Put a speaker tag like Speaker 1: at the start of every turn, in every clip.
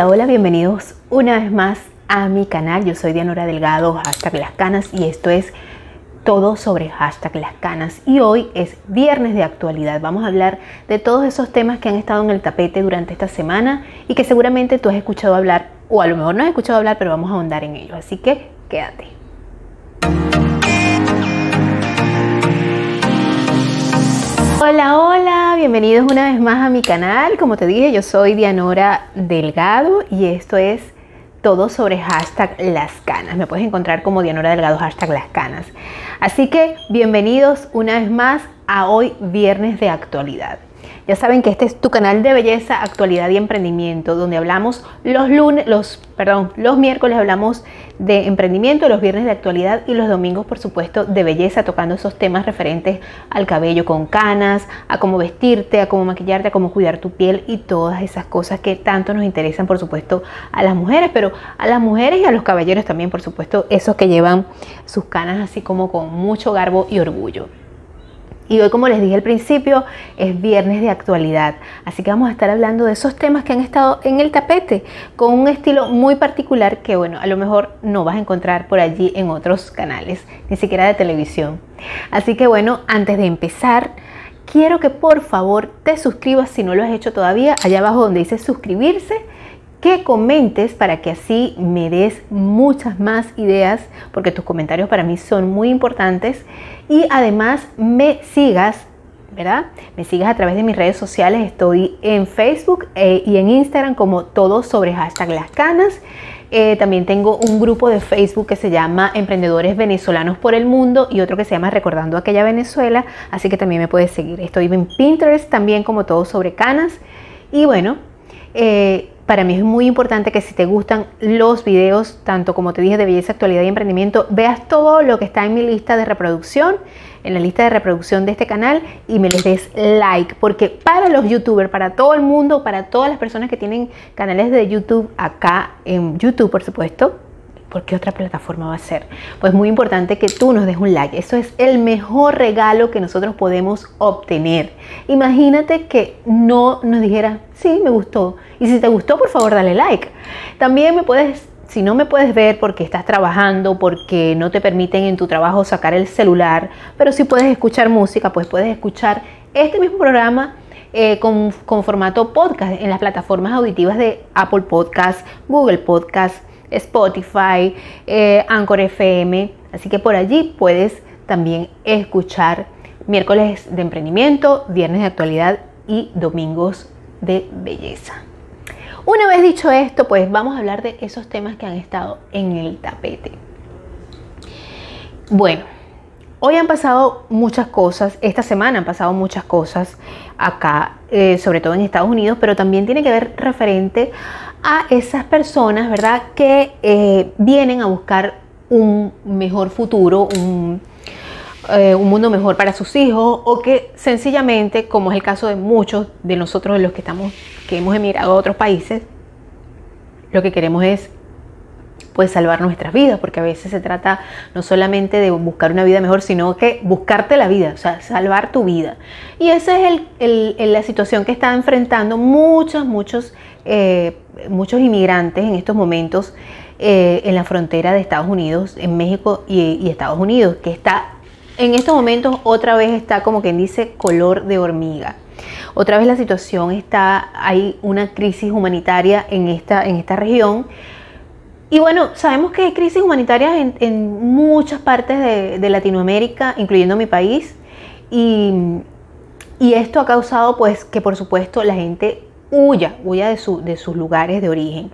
Speaker 1: Hola, bienvenidos una vez más a mi canal. Yo soy Dianora Delgado, hashtag las canas, y esto es todo sobre hashtag las canas. Y hoy es viernes de actualidad. Vamos a hablar de todos esos temas que han estado en el tapete durante esta semana y que seguramente tú has escuchado hablar, o a lo mejor no has escuchado hablar, pero vamos a ahondar en ello. Así que quédate. Hola, hola, bienvenidos una vez más a mi canal. Como te dije, yo soy Dianora Delgado y esto es todo sobre hashtag las canas. Me puedes encontrar como Dianora Delgado hashtag las canas. Así que bienvenidos una vez más a hoy viernes de actualidad. Ya saben que este es tu canal de belleza, actualidad y emprendimiento, donde hablamos los lunes, los, perdón, los miércoles hablamos de emprendimiento, los viernes de actualidad y los domingos, por supuesto, de belleza, tocando esos temas referentes al cabello con canas, a cómo vestirte, a cómo maquillarte, a cómo cuidar tu piel y todas esas cosas que tanto nos interesan, por supuesto, a las mujeres, pero a las mujeres y a los caballeros también, por supuesto, esos que llevan sus canas así como con mucho garbo y orgullo. Y hoy, como les dije al principio, es viernes de actualidad, así que vamos a estar hablando de esos temas que han estado en el tapete, con un estilo muy particular que, bueno, a lo mejor no vas a encontrar por allí en otros canales, ni siquiera de televisión. Así que, bueno, antes de empezar, quiero que por favor te suscribas si no lo has hecho todavía, allá abajo donde dice suscribirse que comentes para que así me des muchas más ideas, porque tus comentarios para mí son muy importantes. Y además me sigas, ¿verdad? Me sigas a través de mis redes sociales. Estoy en Facebook eh, y en Instagram como todo sobre hashtag las canas. Eh, también tengo un grupo de Facebook que se llama Emprendedores Venezolanos por el Mundo y otro que se llama Recordando aquella Venezuela, así que también me puedes seguir. Estoy en Pinterest también como todo sobre canas. Y bueno, eh, para mí es muy importante que si te gustan los videos, tanto como te dije de belleza, actualidad y emprendimiento, veas todo lo que está en mi lista de reproducción, en la lista de reproducción de este canal y me les des like, porque para los youtubers, para todo el mundo, para todas las personas que tienen canales de YouTube acá en YouTube, por supuesto, ¿por qué otra plataforma va a ser? Pues muy importante que tú nos des un like. Eso es el mejor regalo que nosotros podemos obtener. Imagínate que no nos dijera, sí, me gustó. Y si te gustó, por favor, dale like. También me puedes, si no me puedes ver porque estás trabajando, porque no te permiten en tu trabajo sacar el celular, pero si puedes escuchar música, pues puedes escuchar este mismo programa. Eh, con, con formato podcast en las plataformas auditivas de Apple Podcast, Google Podcast, Spotify, eh, Anchor FM. Así que por allí puedes también escuchar miércoles de emprendimiento, viernes de actualidad y domingos de belleza. Una vez dicho esto, pues vamos a hablar de esos temas que han estado en el tapete. Bueno, hoy han pasado muchas cosas, esta semana han pasado muchas cosas acá, eh, sobre todo en Estados Unidos, pero también tiene que ver referente a esas personas, ¿verdad? Que eh, vienen a buscar un mejor futuro, eh, un, mundo mejor para sus hijos o que sencillamente, como es el caso de muchos de nosotros de los que estamos, que hemos emigrado a otros países, lo que queremos es pues salvar nuestras vidas, porque a veces se trata no solamente de buscar una vida mejor, sino que buscarte la vida, o sea, salvar tu vida. Y esa es la situación que están enfrentando muchos, muchos, eh, muchos inmigrantes en estos momentos eh, en la frontera de Estados Unidos, en México y, y Estados Unidos, que está en estos momentos otra vez está como quien dice color de hormiga. Otra vez la situación está, hay una crisis humanitaria en esta, en esta región y bueno, sabemos que hay crisis humanitarias en, muchas partes de, Latinoamérica, incluyendo mi país, y, esto ha causado pues que por supuesto la gente huya, huya de, sus lugares de origen.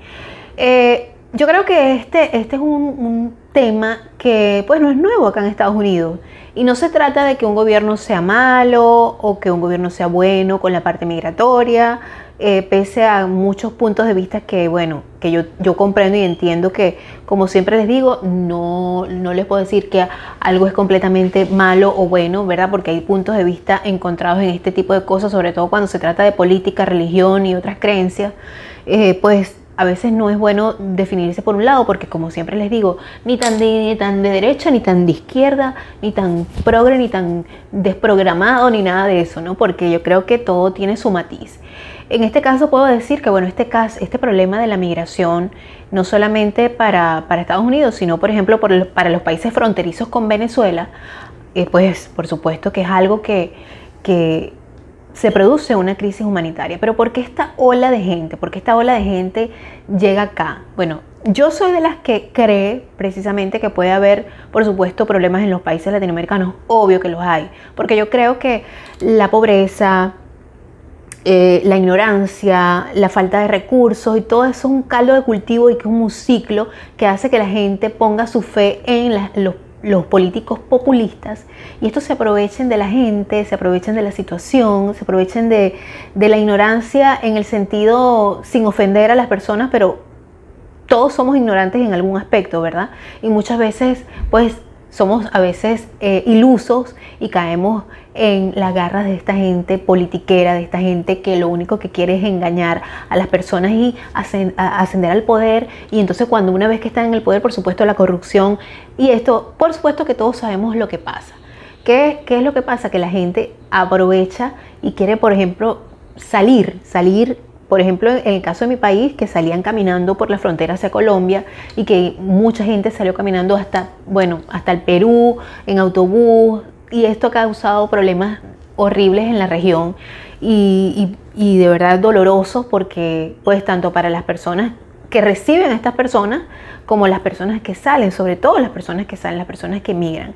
Speaker 1: Eh, yo creo que este, este es un, un, tema que pues no es nuevo acá en Estados Unidos y no se trata de que un gobierno sea malo o que un gobierno sea bueno con la parte migratoria, eh, pese a muchos puntos de vista que, bueno, que yo, yo comprendo y entiendo que, como siempre les digo, no, no les puedo decir que algo es completamente malo o bueno, ¿verdad? Porque hay puntos de vista encontrados en este tipo de cosas, sobre todo cuando se trata de política, religión y otras creencias, eh, pues a veces no es bueno definirse por un lado, porque como siempre les digo, ni tan de, tan de derecha, ni tan de izquierda, ni tan progre, ni tan desprogramado, ni nada de eso, ¿no? Porque yo creo que todo tiene su matiz. En este caso puedo decir que, bueno, este, caso, este problema de la migración, no solamente para, Estados Unidos, sino, por ejemplo, para los países fronterizos con Venezuela, eh, pues por supuesto que es algo que, que se produce una crisis humanitaria. Pero ¿por qué esta ola de gente? ¿Por qué esta ola de gente llega acá? Bueno, yo soy de las que cree precisamente que puede haber, por supuesto, problemas en los países latinoamericanos. Obvio que los hay. Porque yo creo que la pobreza, eh, la ignorancia, la falta de recursos y todo eso es un caldo de cultivo y que es un ciclo que hace que la gente ponga su fe en los los políticos populistas y estos se aprovechen de la gente, se aprovechen de la situación, se aprovechen de, la ignorancia en el sentido sin ofender a las personas, pero todos somos ignorantes en algún aspecto, ¿verdad? Y muchas veces pues somos a veces eh, ilusos y caemos en las garras de esta gente politiquera, de esta gente que lo único que quiere es engañar a las personas y ascender al poder. Y entonces cuando una vez que están en el poder, por supuesto, la corrupción y esto, por supuesto que todos sabemos lo que pasa. ¿Qué, qué es lo que pasa? Que la gente aprovecha y quiere, por ejemplo, salir, salir por ejemplo, en el caso de mi país, que salían caminando por la frontera hacia Colombia y que mucha gente salió caminando hasta, bueno, hasta el Perú, en autobús, y esto ha causado problemas horribles en la región y, de verdad dolorosos porque, pues, tanto para las personas que reciben a estas personas como las personas que salen, sobre todo las personas que salen, las personas que emigran.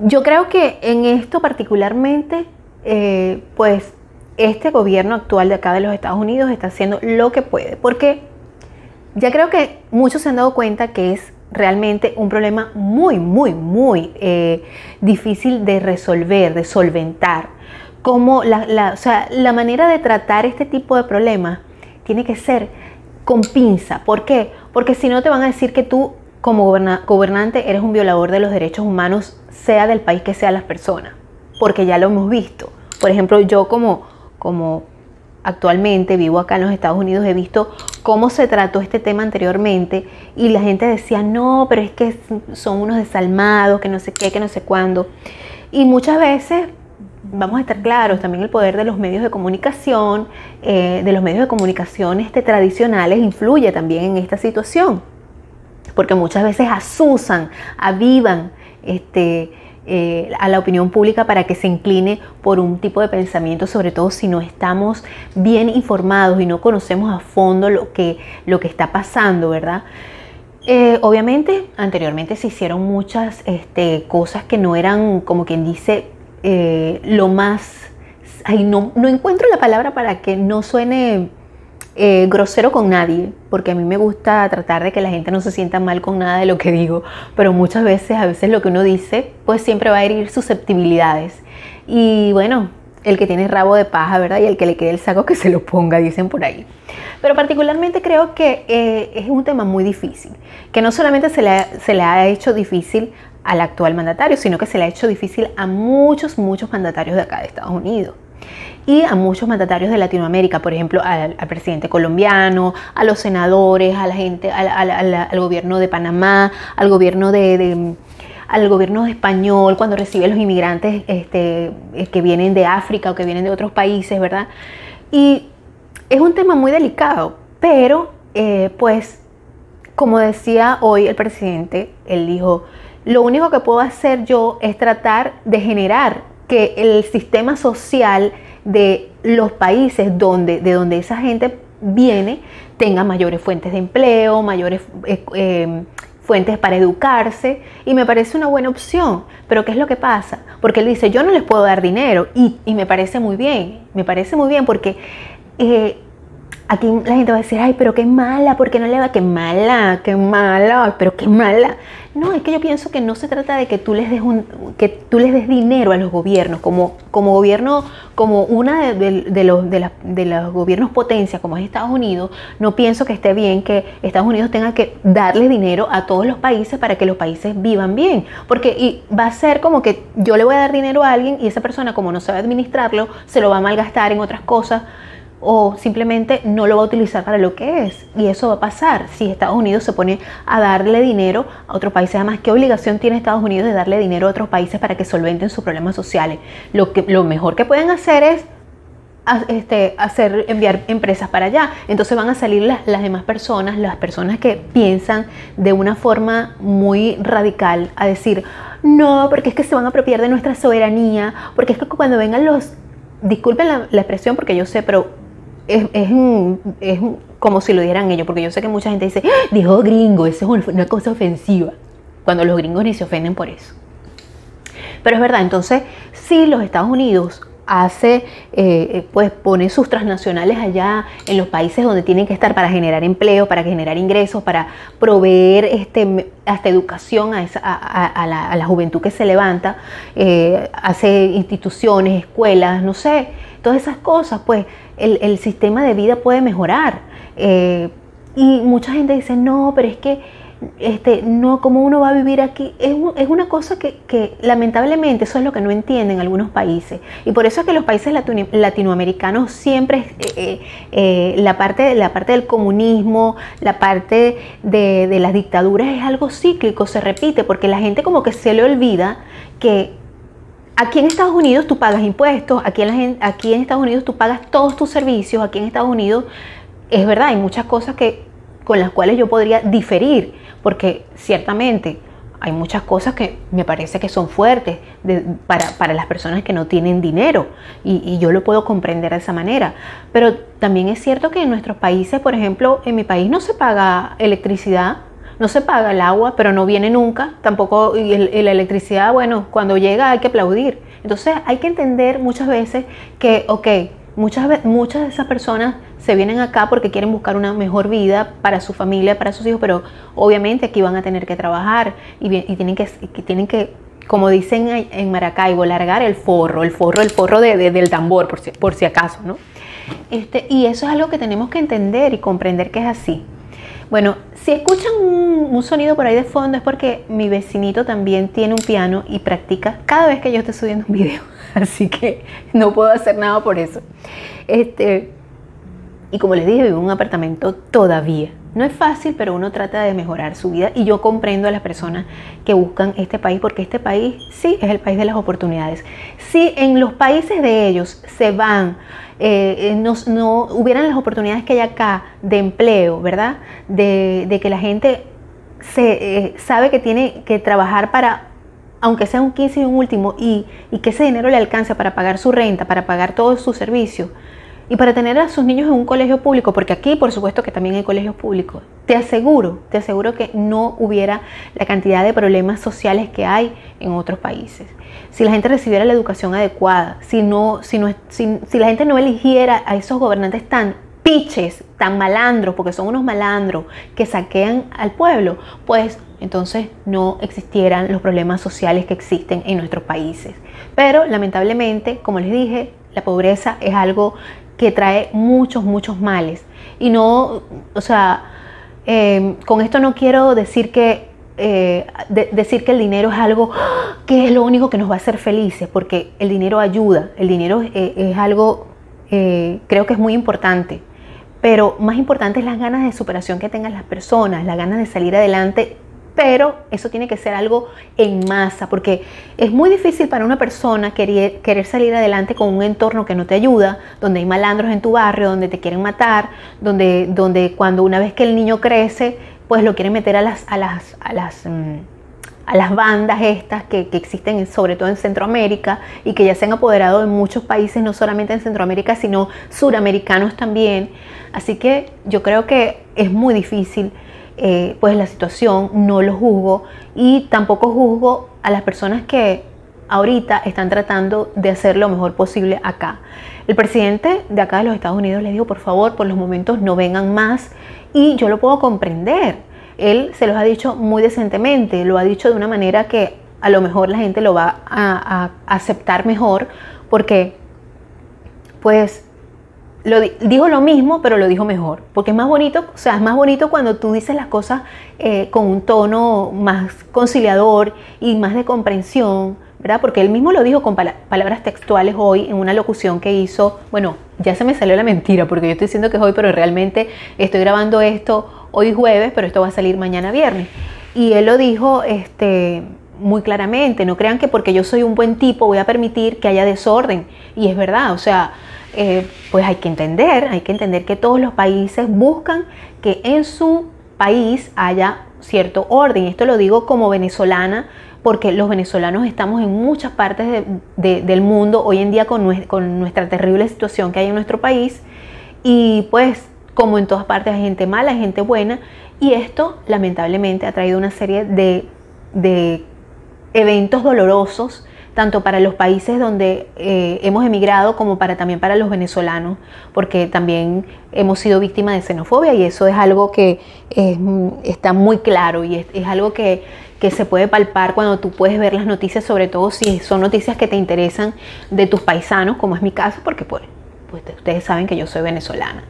Speaker 1: Yo creo que en esto particularmente, eh, pues este gobierno actual de acá de los Estados Unidos está haciendo lo que puede, porque ya creo que muchos se han dado cuenta que es realmente un problema muy, muy, muy eh, difícil de resolver, de solventar. Como la, o sea, la manera de tratar este tipo de problemas tiene que ser con pinza. ¿Por qué? Porque si no te van a decir que tú como gobernante eres un violador de los derechos humanos, sea del país que sea las personas, porque ya lo hemos visto. Por ejemplo, yo como como actualmente vivo acá en los Estados Unidos, he visto cómo se trató este tema anteriormente y la gente decía, no, pero es que son unos desalmados, que no sé qué, que no sé cuándo. Y muchas veces, vamos a estar claros, también el poder de los medios de comunicación, eh, de los medios de comunicación este, tradicionales, influye también en esta situación, porque muchas veces asusan, avivan, este, eh, a la opinión pública para que se incline por un tipo de pensamiento, sobre todo si no estamos bien informados y no conocemos a fondo lo que, lo que está pasando, ¿verdad? Eh, obviamente, anteriormente se hicieron muchas este, cosas que no eran, como quien dice, eh, lo más... Ay, no, no encuentro la palabra para que no suene eh, grosero con nadie, porque a mí me gusta tratar de que la gente no se sienta mal con nada de lo que digo, pero muchas veces, a veces lo que uno dice, pues siempre va a herir susceptibilidades. Y bueno, el que tiene rabo de paja, ¿verdad? Y el que le quede el saco que se lo ponga, dicen por ahí. Pero particularmente creo que eh, es un tema muy difícil, que no solamente se le, se le ha hecho difícil al actual mandatario, sino que se le ha hecho difícil a muchos, muchos mandatarios de acá de Estados Unidos y a muchos mandatarios de Latinoamérica, por ejemplo, al, presidente colombiano, a los senadores, a la gente, al, gobierno de Panamá, al gobierno de, al gobierno español cuando recibe los inmigrantes este, eh, que vienen de África o que vienen de otros países, ¿verdad? Y es un tema muy delicado, pero eh, pues como decía hoy el presidente, él dijo, lo único que puedo hacer yo es tratar de generar que el sistema social de los países donde, de donde esa gente viene tenga mayores fuentes de empleo, mayores eh, em, fuentes para educarse y me parece una buena opción. Pero ¿qué es lo que pasa? Porque él dice, yo no les puedo dar dinero y, y me parece muy bien, me parece muy bien porque eh, aquí la gente va a decir, ay, pero qué mala, ¿por qué no le da? Qué mala, qué mala, pero qué mala. No, es que yo pienso que no se trata de que tú les des, un, que tú les des dinero a los gobiernos, como, como gobierno, como una de, los, de, de los gobiernos potencia, como es Estados Unidos, no pienso que esté bien que Estados Unidos tenga que darle dinero a todos los países para que los países vivan bien. Porque y va a ser como que yo le voy a dar dinero a alguien y esa persona, como no sabe administrarlo, se lo va a malgastar en otras cosas o simplemente no lo va a utilizar para lo que es. Y eso va a pasar si Estados Unidos se pone a darle dinero a otros países. Además, ¿qué obligación tiene Estados Unidos de darle dinero a otros países para que solventen sus problemas sociales? Lo, que, lo mejor que pueden hacer es este, hacer, enviar empresas para allá. Entonces van a salir las, las, demás personas, las personas que piensan de una forma muy radical a decir, no, porque es que se van a apropiar de nuestra soberanía, porque es que cuando vengan los, disculpen la, la expresión porque yo sé, pero es, es, es, como si lo dieran ellos, porque yo sé que mucha gente dice, ¡Ah! dijo gringo, eso es una cosa ofensiva, cuando los gringos ni se ofenden por eso. Pero es verdad, entonces, si los Estados Unidos hace, eh, pues pone sus transnacionales allá en los países donde tienen que estar para generar empleo, para generar ingresos, para proveer este, hasta educación a, esa, la, juventud que se levanta, eh, hace instituciones, escuelas, no sé, todas esas cosas, pues el, el sistema de vida puede mejorar. Eh, y mucha gente dice, no, pero es que este, no, cómo uno va a vivir aquí, es, es una cosa que, que, lamentablemente eso es lo que no entienden algunos países. Y por eso es que los países latino, latinoamericanos siempre, eh, eh, la, parte, la parte del comunismo, la parte de, de las dictaduras es algo cíclico, se repite, porque la gente como que se le olvida que Aquí en Estados Unidos tú pagas impuestos, aquí en, la, aquí en Estados Unidos tú pagas todos tus servicios, aquí en Estados Unidos es verdad, hay muchas cosas que, con las cuales yo podría diferir, porque ciertamente hay muchas cosas que me parece que son fuertes para, para, las personas que no tienen dinero y, y, yo lo puedo comprender de esa manera. Pero también es cierto que en nuestros países, por ejemplo, en mi país no se paga electricidad, no se paga el agua, pero no viene nunca, tampoco, y, el, la electricidad, bueno, cuando llega hay que aplaudir. Entonces hay que entender muchas veces que, ok, muchas, muchas de esas personas se vienen acá porque quieren buscar una mejor vida para su familia, para sus hijos, pero obviamente aquí van a tener que trabajar y, tienen, que, tienen que, como dicen en Maracaibo, largar el forro, el forro, el forro de, del tambor, por si, por si acaso, ¿no? Este, y eso es algo que tenemos que entender y comprender que es así. Bueno, si escuchan un, sonido por ahí de fondo es porque mi vecinito también tiene un piano y practica cada vez que yo estoy subiendo un video. Así que no puedo hacer nada por eso. Este, y como les dije, vivo en un apartamento todavía. No es fácil, pero uno trata de mejorar su vida y yo comprendo a las personas que buscan este país porque este país sí es el país de las oportunidades. Si en los países de ellos se van, eh, no, no, hubieran las oportunidades que hay acá de empleo, ¿verdad? De, de que la gente se, eh, sabe que tiene que trabajar para aunque sea un 15 y un último, y, y que ese dinero le alcance para pagar su renta, para pagar todos sus servicios, y para tener a sus niños en un colegio público, porque aquí por supuesto que también hay colegios públicos, te aseguro, te aseguro que no hubiera la cantidad de problemas sociales que hay en otros países. Si la gente recibiera la educación adecuada, si, no, si, no, si, si la gente no eligiera a esos gobernantes tan piches, tan malandros, porque son unos malandros que saquean al pueblo, pues entonces no existieran los problemas sociales que existen en nuestros países. Pero lamentablemente, como les dije, la pobreza es algo que trae muchos, muchos males. Y no, o sea, eh, con esto no quiero decir que, eh, de, decir que el dinero es algo que es lo único que nos va a hacer felices, porque el dinero ayuda, el dinero es, es algo, eh, creo que es muy importante. Pero más importante es las ganas de superación que tengan las personas, las ganas de salir adelante pero eso tiene que ser algo en masa, porque es muy difícil para una persona querer, querer, salir adelante con un entorno que no te ayuda, donde hay malandros en tu barrio, donde te quieren matar, donde, donde cuando una vez que el niño crece, pues lo quieren meter a las, a las, a las, um, a las bandas estas que, que, existen sobre todo en Centroamérica y que ya se han apoderado en muchos países, no solamente en Centroamérica, sino suramericanos también. Así que yo creo que es muy difícil eh, pues la situación, no lo juzgo y tampoco juzgo a las personas que ahorita están tratando de hacer lo mejor posible acá. El presidente de acá de los Estados Unidos le dijo, por favor, por los momentos no vengan más y yo lo puedo comprender. Él se los ha dicho muy decentemente, lo ha dicho de una manera que a lo mejor la gente lo va a, a aceptar mejor porque pues lo, dijo lo mismo, pero lo dijo mejor, porque es más bonito, o sea, es más bonito cuando tú dices las cosas eh, con un tono más conciliador y más de comprensión, ¿verdad? Porque él mismo lo dijo con pal palabras textuales hoy en una locución que hizo, bueno, ya se me salió la mentira, porque yo estoy diciendo que es hoy, pero realmente estoy grabando esto hoy jueves, pero esto va a salir mañana viernes. Y él lo dijo, este, muy claramente. No crean que porque yo soy un buen tipo voy a permitir que haya desorden. Y es verdad, o sea, eh, pues hay que entender, hay que entender que todos los países buscan que en su país haya cierto orden. Esto lo digo como venezolana, porque los venezolanos estamos en muchas partes del mundo hoy en día con, nuestra terrible situación que hay en nuestro país. Y pues como en todas partes hay gente mala, hay gente buena, y esto lamentablemente ha traído una serie de, de eventos dolorosos, tanto para los países donde eh, hemos emigrado como para también para los venezolanos, porque también hemos sido víctimas de xenofobia y eso es algo que está muy claro y es, algo que, que, se puede palpar cuando tú puedes ver las noticias, sobre todo si son noticias que te interesan de tus paisanos, como es mi caso, porque pues, pues ustedes saben que yo soy venezolana.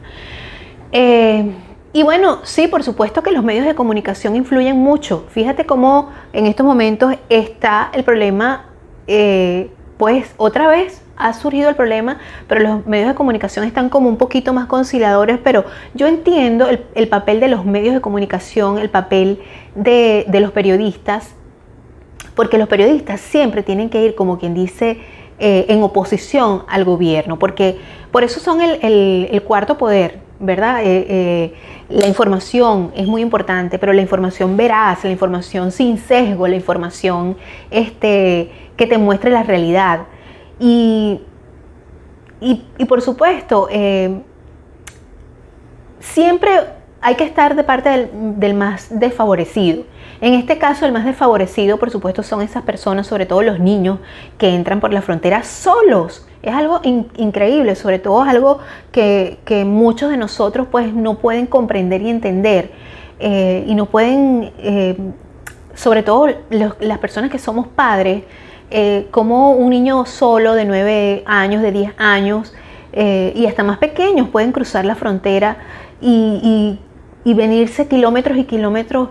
Speaker 1: Eh, y bueno, sí, por supuesto que los medios de comunicación influyen mucho. Fíjate cómo en estos momentos está el problema, eh, pues otra vez ha surgido el problema, pero los medios de comunicación están como un poquito más conciliadores, pero yo entiendo el, papel de los medios de comunicación, el papel de, los periodistas, porque los periodistas siempre tienen que ir, como quien dice, eh, en oposición al gobierno, porque por eso son el cuarto poder, ¿verdad? Eh, eh, la información es muy importante, pero la información veraz, la información sin sesgo, la información este, que te muestre la realidad. Y, y, por supuesto, eh, siempre hay que estar de parte del, más desfavorecido. En este caso, el más desfavorecido, por supuesto, son esas personas, sobre todo los niños, que entran por la frontera solos. Es algo increíble, sobre todo es algo que, muchos de nosotros pues no pueden comprender y entender. Eh, y no pueden, eh, sobre todo las personas que somos padres, eh, como un niño solo de 9 años, de 10 años, y hasta más pequeños pueden cruzar la frontera y, y venirse kilómetros y kilómetros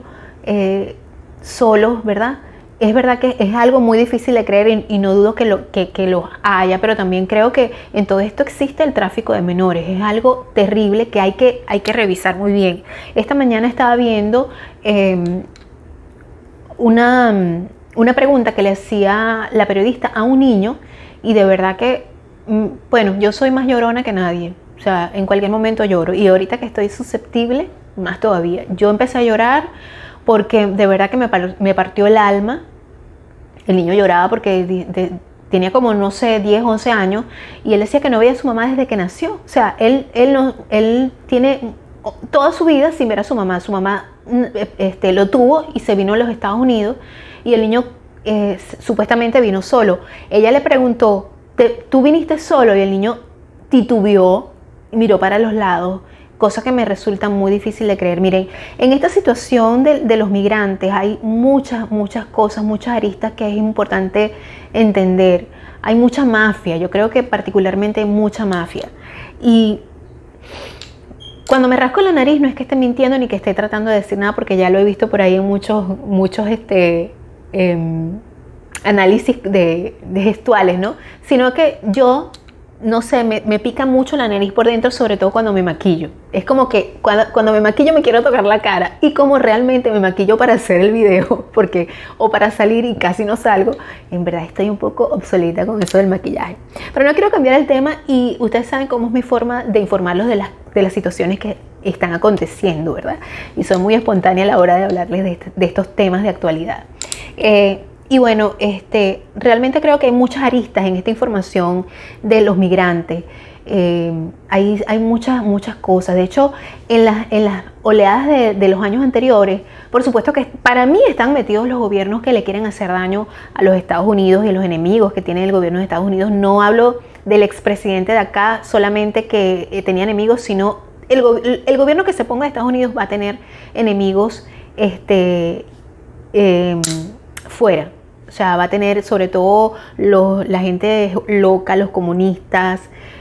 Speaker 1: solos, ¿verdad? Es verdad que es algo muy difícil de creer y, no dudo que lo, que, lo haya, pero también creo que en todo esto existe el tráfico de menores. Es algo terrible que hay que, hay que revisar muy bien. Esta mañana estaba viendo em, una, una pregunta que le hacía la periodista a un niño y de verdad que, mm, bueno, yo soy más llorona que nadie. O sea, en cualquier momento lloro. Y ahorita que estoy susceptible, más todavía. Yo empecé a llorar porque de verdad que me, partió el alma. El niño lloraba porque tenía como, no sé, 10, 11 años y él decía que no veía a su mamá desde que nació. O sea, él, él, no, él tiene toda su vida sin ver a su mamá. Su mamá mm, este, lo tuvo y se vino a los Estados Unidos y el niño eh, supuestamente vino solo. Ella le preguntó, ¿tú viniste solo? Y el niño titubeó, miró para los lados cosa que me resulta muy difícil de creer. Miren, en esta situación de, los migrantes hay muchas, muchas cosas, muchas aristas que es importante entender. Hay mucha mafia, yo creo que particularmente hay mucha mafia. Y cuando me rasco la nariz no es que esté mintiendo ni que esté tratando de decir nada, porque ya lo he visto por ahí en muchos, muchos este, em, análisis de, de gestuales, ¿no? Sino que yo no sé, me, pica mucho la nariz por dentro, sobre todo cuando me maquillo. Es como que cuando, me maquillo me quiero tocar la cara y como realmente me maquillo para hacer el video, porque o para salir y casi no salgo, en verdad estoy un poco obsoleta con eso del maquillaje. Pero no quiero cambiar el tema y ustedes saben cómo es mi forma de informarlos de las, de las situaciones que están aconteciendo, ¿verdad? Y soy muy espontánea a la hora de hablarles de, de estos temas de actualidad. Eh, y bueno, este, realmente creo que hay muchas aristas en esta información de los migrantes. Eh, hay, hay, muchas, muchas cosas. De hecho, en las, en las oleadas de, los años anteriores, por supuesto que para mí están metidos los gobiernos que le quieren hacer daño a los Estados Unidos y los enemigos que tiene el gobierno de Estados Unidos. No hablo del expresidente de acá solamente que eh, tenía enemigos, sino el, el, gobierno que se ponga de Estados Unidos va a tener enemigos este, em, fuera. O sea, va a tener sobre todo la gente loca, los comunistas,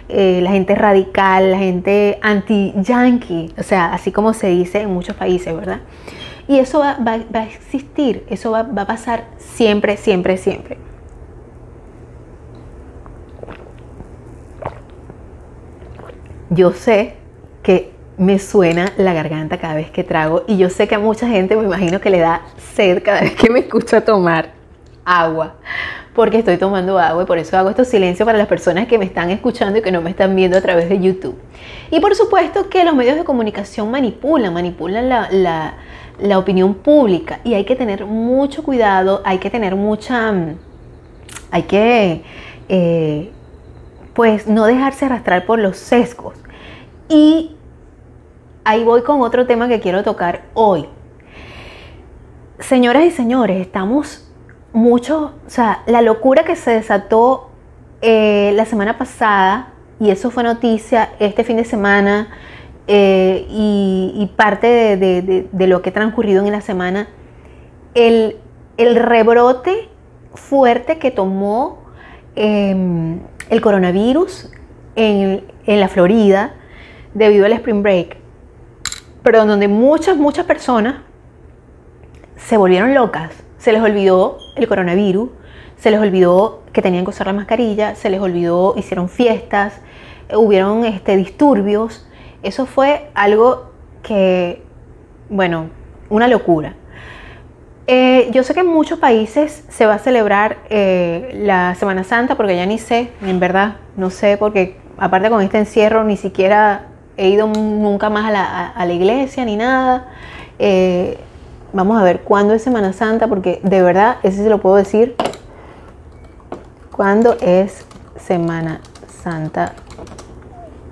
Speaker 1: eh, la gente radical, la gente anti-yankee, o sea, así como se dice en muchos países, ¿verdad? Y eso va, a existir, eso va, va a pasar siempre, siempre, siempre. Yo sé que me suena la garganta cada vez que trago y yo sé que a mucha gente me imagino que le da sed cada vez que me escucha tomar. agua, porque estoy tomando agua y por eso hago estos silencios para las personas que me están escuchando y que no me están viendo a través de YouTube. Y por supuesto que los medios de comunicación manipulan, manipulan la, opinión pública y hay que tener mucho cuidado, hay que tener mucha, hay que, eh, pues, no dejarse arrastrar por los sesgos. Y ahí voy con otro tema que quiero tocar hoy. Señoras y señores, estamos mucho, o sea, la locura que se desató eh, la semana pasada, y eso fue noticia este fin de semana, eh, y, parte de, lo que ha transcurrido en la semana, el, rebrote fuerte que tomó em, el coronavirus en, en la Florida debido al Spring Break pero donde muchas, muchas personas se volvieron locas. Se les olvidó el coronavirus, se les olvidó que tenían que usar la mascarilla, se les olvidó, hicieron fiestas, hubieron este, disturbios. Eso fue algo que, bueno, una locura. Eh, yo sé que en muchos países se va a celebrar eh, la Semana Santa, porque ya ni sé, en verdad, no sé, porque aparte con este encierro ni siquiera he ido nunca más a la, iglesia ni nada. Eh, vamos a ver cuándo es Semana Santa, porque de verdad, ese se lo puedo decir. ¿Cuándo es Semana Santa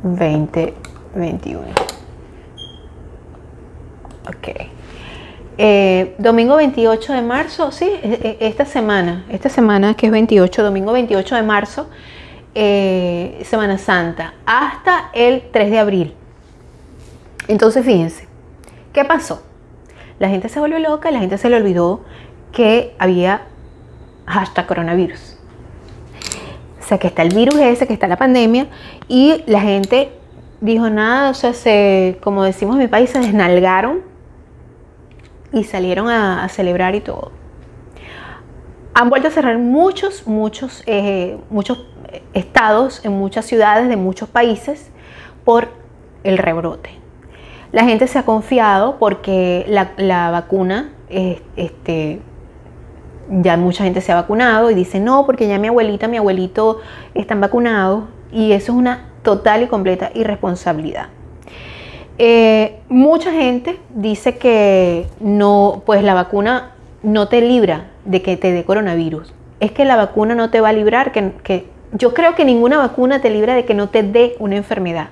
Speaker 1: 2021? Ok. Eh, domingo 28 de marzo, sí, e, e, esta semana, esta semana que es 28, domingo 28 de marzo, eh, Semana Santa hasta el 3 de abril. Entonces, fíjense, ¿qué pasó? La gente se volvió loca la gente se le olvidó que había hashtag coronavirus. O sea, que está el virus ese, que está la pandemia, y la gente dijo nada, o sea, se, como decimos en mi país, se desnalgaron y salieron a, celebrar y todo. Han vuelto a cerrar muchos, muchos, eh, muchos estados, en muchas ciudades de muchos países por el rebrote. La gente se ha confiado porque la, vacuna, este, ya mucha gente se ha vacunado y dice, no, porque ya mi abuelita, mi abuelito están vacunados y eso es una total y completa irresponsabilidad. Eh, mucha gente dice que no, pues la vacuna no te libra de que te dé coronavirus. Es que la vacuna no te va a librar, que yo creo que ninguna vacuna te libra de que no te dé una enfermedad.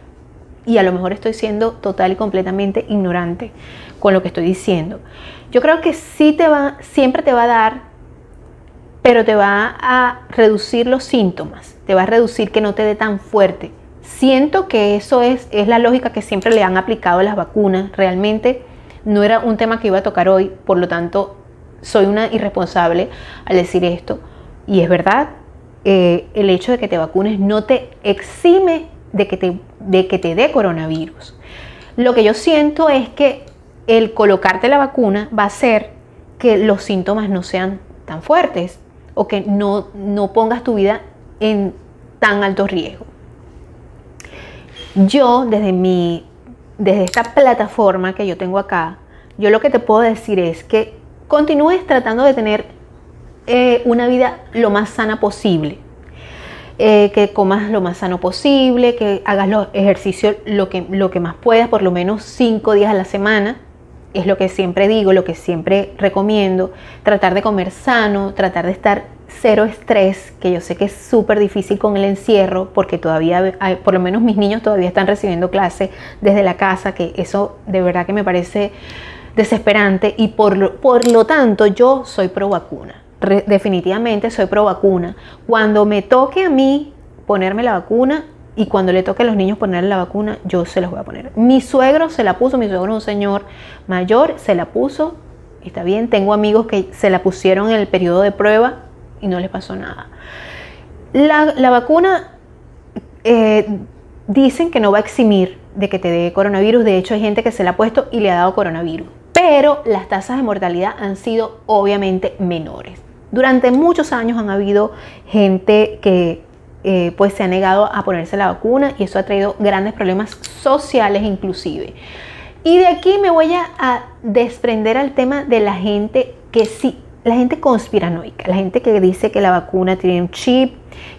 Speaker 1: Y a lo mejor estoy siendo total y completamente ignorante con lo que estoy diciendo. Yo creo que sí te va, siempre te va a dar, pero te va a reducir los síntomas, te va a reducir que no te dé tan fuerte. Siento que eso es, es la lógica que siempre le han aplicado a las vacunas. Realmente no era un tema que iba a tocar hoy, por lo tanto soy una irresponsable al decir esto. Y es verdad, eh, el hecho de que te vacunes no te exime de que te, de que te dé coronavirus. Lo que yo siento es que el colocarte la vacuna va a hacer que los síntomas no sean tan fuertes o que no, no pongas tu vida en tan alto riesgo. Yo desde mi desde esta plataforma que yo tengo acá, yo lo que te puedo decir es que continúes tratando de tener eh, una vida lo más sana posible. Eh, que comas lo más sano posible, que hagas los ejercicios lo que, lo que más puedas, por lo menos cinco días a la semana. Es lo que siempre digo, lo que siempre recomiendo. Tratar de comer sano, tratar de estar cero estrés, que yo sé que es súper difícil con el encierro, porque todavía, por lo menos mis niños todavía están recibiendo clase desde la casa, que eso de verdad que me parece desesperante y por por lo tanto yo soy pro vacuna definitivamente soy pro vacuna. Cuando me toque a mí ponerme la vacuna y cuando le toque a los niños ponerle la vacuna, yo se los voy a poner. Mi suegro se la puso, mi suegro es un señor mayor, se la puso, está bien. Tengo amigos que se la pusieron en el periodo de prueba y no les pasó nada. La, vacuna eh, dicen que no va a eximir de que te dé coronavirus. De hecho, hay gente que se la ha puesto y le ha dado coronavirus. Pero las tasas de mortalidad han sido obviamente menores. Durante muchos años han habido gente que eh, pues se ha negado a ponerse la vacuna y eso ha traído grandes problemas sociales inclusive. Y de aquí me voy a, desprender al tema de la gente que sí la gente conspiranoica, la gente que dice que la vacuna tiene un chip,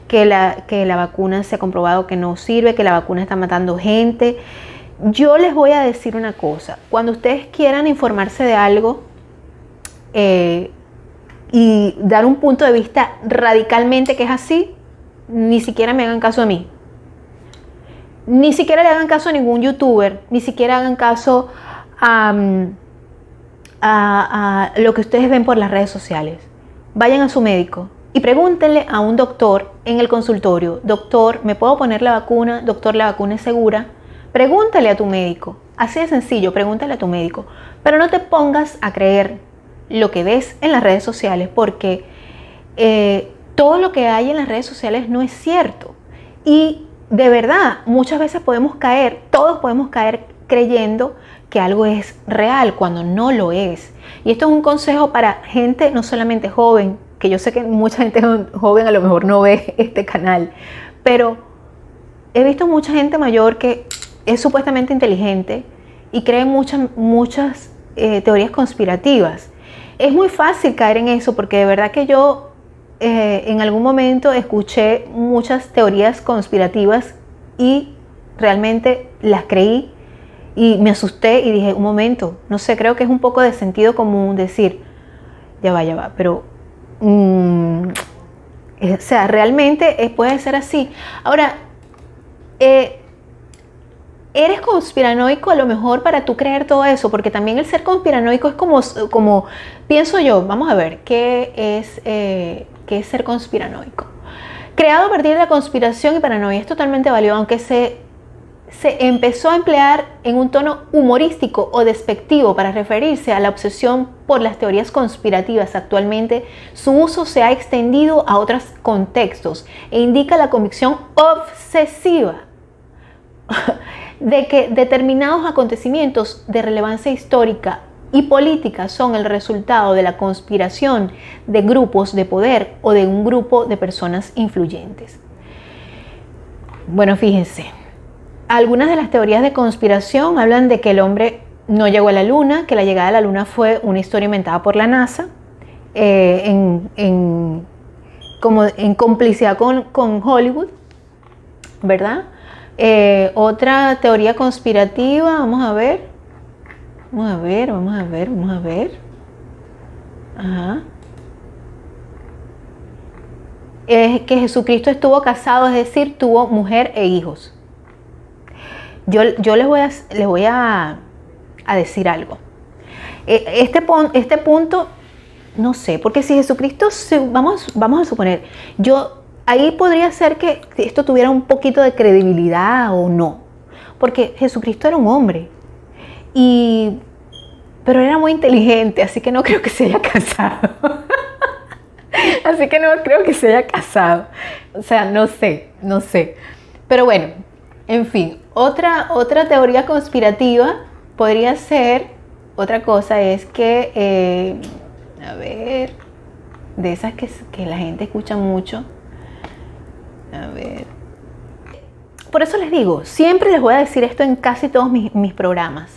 Speaker 1: que la, que la vacuna se ha comprobado que no sirve, que la vacuna está matando gente. Yo les voy a decir una cosa, cuando ustedes quieran informarse de algo eh, y dar un punto de vista radicalmente que es así, ni siquiera me hagan caso a mí. Ni siquiera le hagan caso a ningún youtuber, ni siquiera hagan caso a, lo que ustedes ven por las redes sociales. Vayan a su médico y pregúntenle a un doctor en el consultorio, doctor, ¿me puedo poner la vacuna? Doctor, ¿la vacuna es segura? Pregúntale a tu médico. Así de sencillo, pregúntale a tu médico. Pero no te pongas a creer lo que ves en las redes sociales porque eh, todo lo que hay en las redes sociales no es cierto. Y de verdad, muchas veces podemos caer, todos podemos caer creyendo que algo es real cuando no lo es. Y esto es un consejo para gente no solamente joven, que yo sé que mucha gente joven a lo mejor no ve este canal, pero he visto mucha gente mayor que es supuestamente inteligente y cree muchas, muchas eh, teorías conspirativas. Es muy fácil caer en eso porque de verdad que yo eh, en algún momento escuché muchas teorías conspirativas y realmente las creí y me asusté y dije, un momento, no sé, creo que es un poco de sentido común decir, ya va, ya va, pero, mm, o sea, realmente puede ser así. Ahora, eh, eres conspiranoico a lo mejor para tú creer todo eso, porque también el ser conspiranoico es como, como pienso yo, vamos a ver, ¿qué es, eh, qué es ser conspiranoico? Creado a partir de la conspiración y paranoia, es totalmente válido, aunque se se empezó a emplear en un tono humorístico o despectivo para referirse a la obsesión por las teorías conspirativas. Actualmente su uso se ha extendido a otros contextos e indica la convicción obsesiva de que determinados acontecimientos de relevancia histórica y política son el resultado de la conspiración de grupos de poder o de un grupo de personas influyentes. Bueno, fíjense, algunas de las teorías de conspiración hablan de que el hombre no llegó a la luna, que la llegada a la luna fue una historia inventada por la NASA, eh, en, como en complicidad con, Hollywood, ¿verdad? Eh, otra teoría conspirativa, vamos a ver, vamos a ver, vamos a ver, vamos a ver. Ajá. Es que Jesucristo estuvo casado, es decir, tuvo mujer e hijos. Yo, les voy a, les voy a, decir algo. E, este, este punto, no sé, porque si Jesucristo, vamos, vamos a suponer, yo ahí podría ser que esto tuviera un poquito de credibilidad o no, porque Jesucristo era un hombre, y, pero era muy inteligente, así que no creo que se haya casado. así que no creo que se haya casado. O sea, no sé, no sé. Pero bueno, en fin, otra, otra teoría conspirativa podría ser, otra cosa es que, eh, a ver, de esas que, la gente escucha mucho, a ver, por eso les digo, siempre les voy a decir esto en casi todos mis, programas.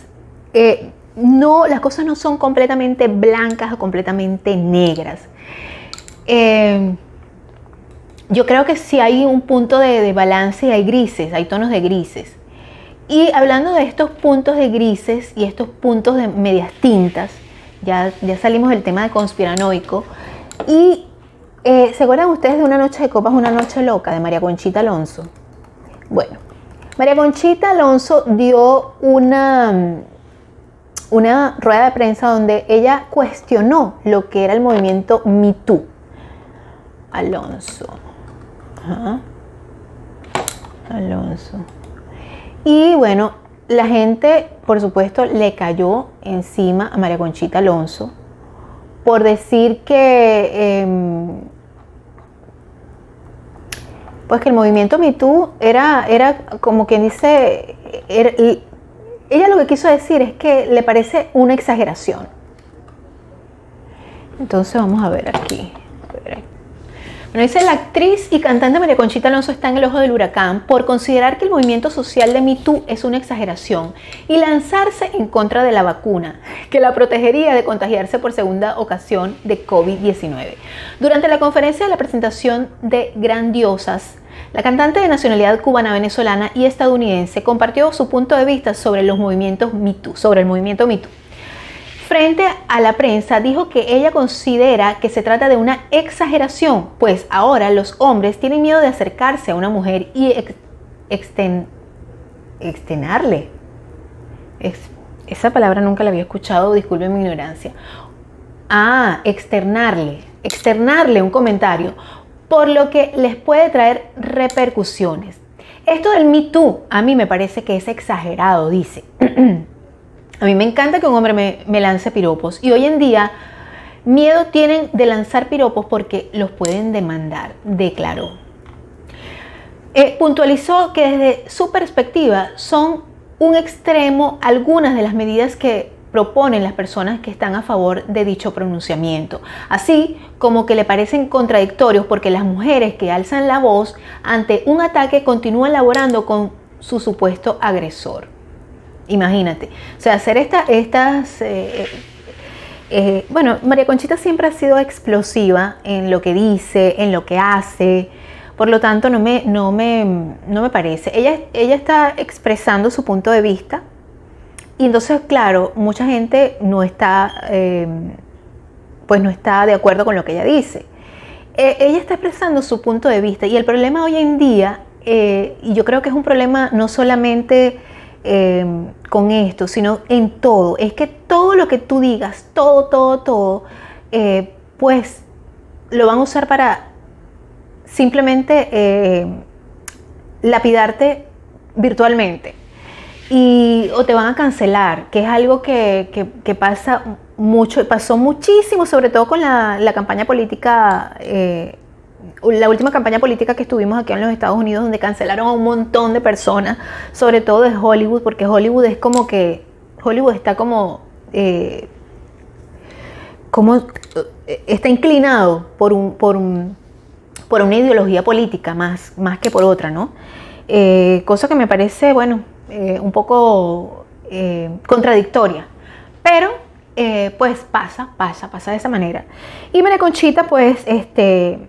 Speaker 1: Eh, no, las cosas no son completamente blancas o completamente negras. Eh, yo creo que sí hay un punto de, balance y hay grises, hay tonos de grises. Y hablando de estos puntos de grises y estos puntos de medias tintas, ya, ya salimos del tema de conspiranoico. Y eh, ¿se acuerdan ustedes de Una Noche de Copas, Una Noche Loca de María Conchita Alonso? Bueno, María Conchita Alonso dio una, una rueda de prensa donde ella cuestionó lo que era el movimiento Me Alonso. Alonso. Y bueno, la gente, por supuesto, le cayó encima a María Conchita Alonso por decir que, em, pues que el movimiento MeToo era, era como quien dice, ella lo que quiso decir es que le parece una exageración. Entonces vamos a ver aquí. Bueno, dice la actriz y cantante María Conchita Alonso está en el ojo del huracán por considerar que el movimiento social de MeToo es una exageración y lanzarse en contra de la vacuna, que la protegería de contagiarse por segunda ocasión de COVID-19. Durante la conferencia de la presentación de Grandiosas, la cantante de nacionalidad cubana, venezolana y estadounidense compartió su punto de vista sobre los movimientos MeToo, sobre el movimiento MeToo. Frente a la prensa dijo que ella considera que se trata de una exageración, pues ahora los hombres tienen miedo de acercarse a una mujer y extenarle. esa palabra nunca la había escuchado, disculpen mi ignorancia. Ah, externarle, externarle un comentario, por lo que les puede traer repercusiones. Esto del Me Too a mí me parece que es exagerado, dice. A mí me encanta que un hombre me, lance piropos y hoy en día miedo tienen de lanzar piropos porque los pueden demandar, declaró. Eh, puntualizó que desde su perspectiva son un extremo algunas de las medidas que proponen las personas que están a favor de dicho pronunciamiento, así como que le parecen contradictorios porque las mujeres que alzan la voz ante un ataque continúan laborando con su supuesto agresor. Imagínate. O sea, hacer estas... Eh, eh, eh, bueno, María Conchita siempre ha sido explosiva en lo que dice, en lo que hace. Por lo tanto, no me, no me, no me parece. Ella, ella está expresando su punto de vista. Y entonces, claro, mucha gente no está, pues no está de acuerdo con lo que ella dice. ella está expresando su punto de vista. Y el problema hoy en día, y yo creo que es un problema no solamente Em, con esto, sino en todo. Es que todo lo que tú digas, todo, todo, todo, eh, pues lo van a usar para simplemente eh, lapidarte virtualmente. Y, o te van a cancelar, que es algo que, pasa mucho, pasó muchísimo, sobre todo con la, campaña política eh, la última campaña política que estuvimos aquí en los Estados Unidos, donde cancelaron a un montón de personas, sobre todo de Hollywood, porque Hollywood es como que, Hollywood está como, eh, como eh, está inclinado por, un, por, un, por una ideología política más, más que por otra, ¿no? Eh, cosa que me parece, bueno, un poco contradictoria, pero pues pasa, pasa, pasa de esa manera. Y María Conchita, pues, este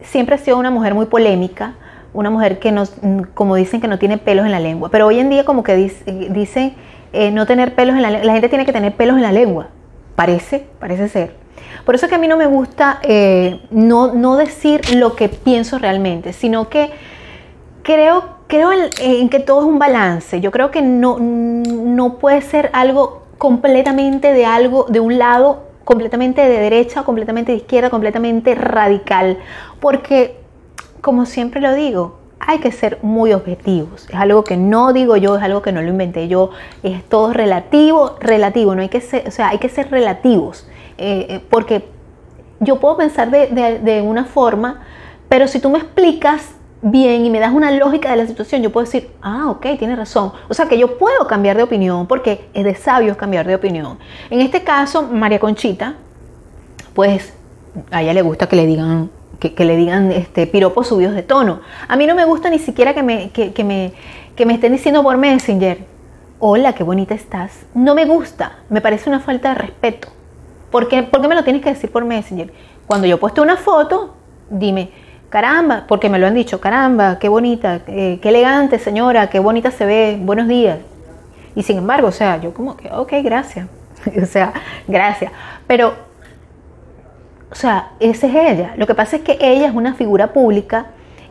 Speaker 1: siempre ha sido una mujer muy polémica, una mujer que nos, como dicen que no tiene pelos en la lengua, pero hoy en día como que dicen eh, no tener pelos en la lengua, la gente tiene que tener pelos en la lengua, parece, parece ser. Por eso que a mí no me gusta eh, no, no decir lo que pienso realmente, sino que creo, creo en, que todo es un balance. Yo creo que no, no puede ser algo completamente de algo, de un lado completamente de derecha, completamente de izquierda, completamente radical, porque como siempre lo digo, hay que ser muy objetivos. Es algo que no digo yo, es algo que no lo inventé yo, es todo relativo, relativo, no hay que ser, o sea, hay que ser relativos, eh, eh, porque yo puedo pensar de, de una forma, pero si tú me explicas bien y me das una lógica de la situación, yo puedo decir, ah, ok, tiene razón. O sea que yo puedo cambiar de opinión porque es de sabios cambiar de opinión. En este caso, María Conchita, pues a ella le gusta que le digan, que, le digan este, piropos subidos de tono. A mí no me gusta ni siquiera que me, que, me, que me estén diciendo por Messenger, hola, qué bonita estás. No me gusta, me parece una falta de respeto. ¿Por qué, ¿Por qué me lo tienes que decir por Messenger? Cuando yo puesto una foto, dime, caramba, porque me lo han dicho, caramba, qué bonita, eh, qué elegante señora, qué bonita se ve, buenos días. Y sin embargo, o sea, yo como que, ok, gracias. o sea, gracias. Pero, o sea, esa es ella. Lo que pasa es que ella es una figura pública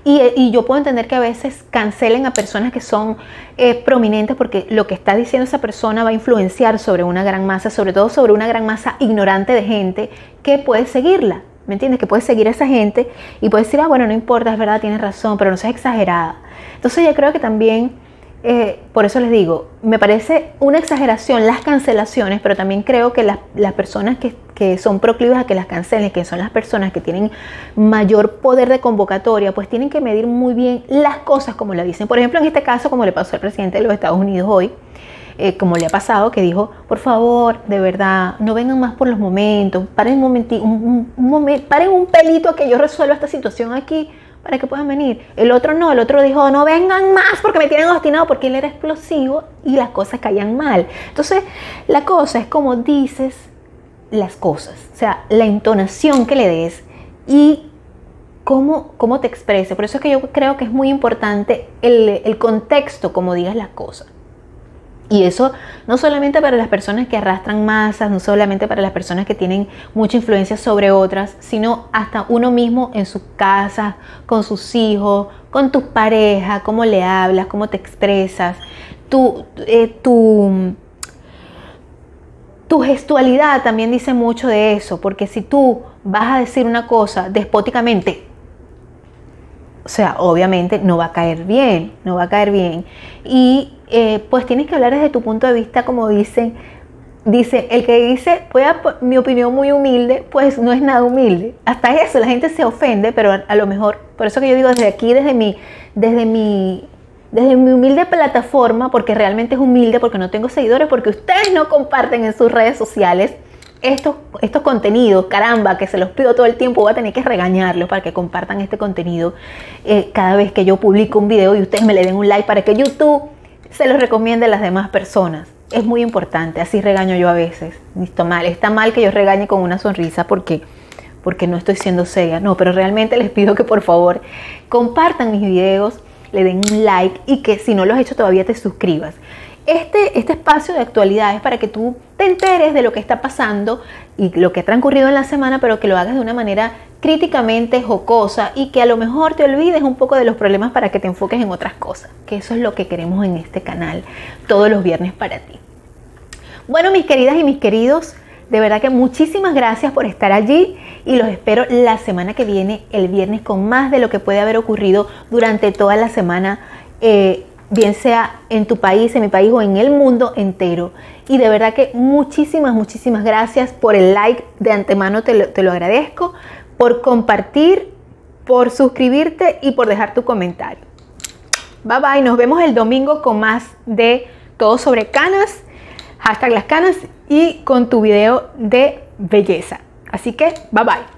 Speaker 1: y, yo puedo entender que a veces cancelen a personas que son eh, prominentes porque lo que está diciendo esa persona va a influenciar sobre una gran masa, sobre todo sobre una gran masa ignorante de gente que puede seguirla. ¿Me entiendes? Que puedes seguir a esa gente y puedes decir, ah, bueno, no importa, es verdad, tienes razón, pero no seas exagerada. Entonces yo creo que también, eh, por eso les digo, me parece una exageración las cancelaciones, pero también creo que las, las personas que, que, son proclives a que las cancelen, que son las personas que tienen mayor poder de convocatoria, pues tienen que medir muy bien las cosas como la dicen. Por ejemplo, en este caso, como le pasó al presidente de los Estados Unidos hoy, eh, como le ha pasado, que dijo, por favor, de verdad, no vengan más por los momentos, paren un momentito, un, momento, paren un pelito a que yo resuelva esta situación aquí para que puedan venir. El otro no, el otro dijo, no vengan más porque me tienen obstinado porque él era explosivo y las cosas caían mal. Entonces, la cosa es como dices las cosas, o sea, la entonación que le des y cómo, cómo te expreses. Por eso es que yo creo que es muy importante el, el contexto, como digas las cosas. Y eso no solamente para las personas que arrastran masas, no solamente para las personas que tienen mucha influencia sobre otras, sino hasta uno mismo en su casa, con sus hijos, con tu pareja, cómo le hablas, cómo te expresas, tu, eh, tu, tu gestualidad también dice mucho de eso, porque si tú vas a decir una cosa despóticamente, o sea, obviamente no va a caer bien, no va a caer bien. Y eh, pues tienes que hablar desde tu punto de vista, como dicen, dice, el que dice, pues mi opinión muy humilde, pues no es nada humilde. Hasta eso, la gente se ofende, pero a, lo mejor, por eso que yo digo desde aquí, desde mi, desde mi, desde mi humilde plataforma, porque realmente es humilde, porque no tengo seguidores, porque ustedes no comparten en sus redes sociales estos, estos contenidos, caramba, que se los pido todo el tiempo, voy a tener que regañarlos para que compartan este contenido eh, cada vez que yo publico un video y ustedes me le den un like para que YouTube se los recomiende a las demás personas. Es muy importante, así regaño yo a veces. Listo mal, está mal que yo regañe con una sonrisa porque porque no estoy siendo seria, no, pero realmente les pido que por favor compartan mis videos, le den un like y que si no lo has hecho todavía te suscribas. Este, este espacio de actualidad es para que tú te enteres de lo que está pasando y lo que ha transcurrido en la semana, pero que lo hagas de una manera críticamente jocosa y que a lo mejor te olvides un poco de los problemas para que te enfoques en otras cosas, que eso es lo que queremos en este canal todos los viernes para ti. Bueno, mis queridas y mis queridos, de verdad que muchísimas gracias por estar allí y los espero la semana que viene, el viernes, con más de lo que puede haber ocurrido durante toda la semana. Eh, bien sea en tu país, en mi país o en el mundo entero. Y de verdad que muchísimas, muchísimas gracias por el like de antemano, te lo, te lo agradezco, por compartir, por suscribirte y por dejar tu comentario. Bye bye, nos vemos el domingo con más de todo sobre canas, hashtag las canas y con tu video de belleza. Así que bye bye.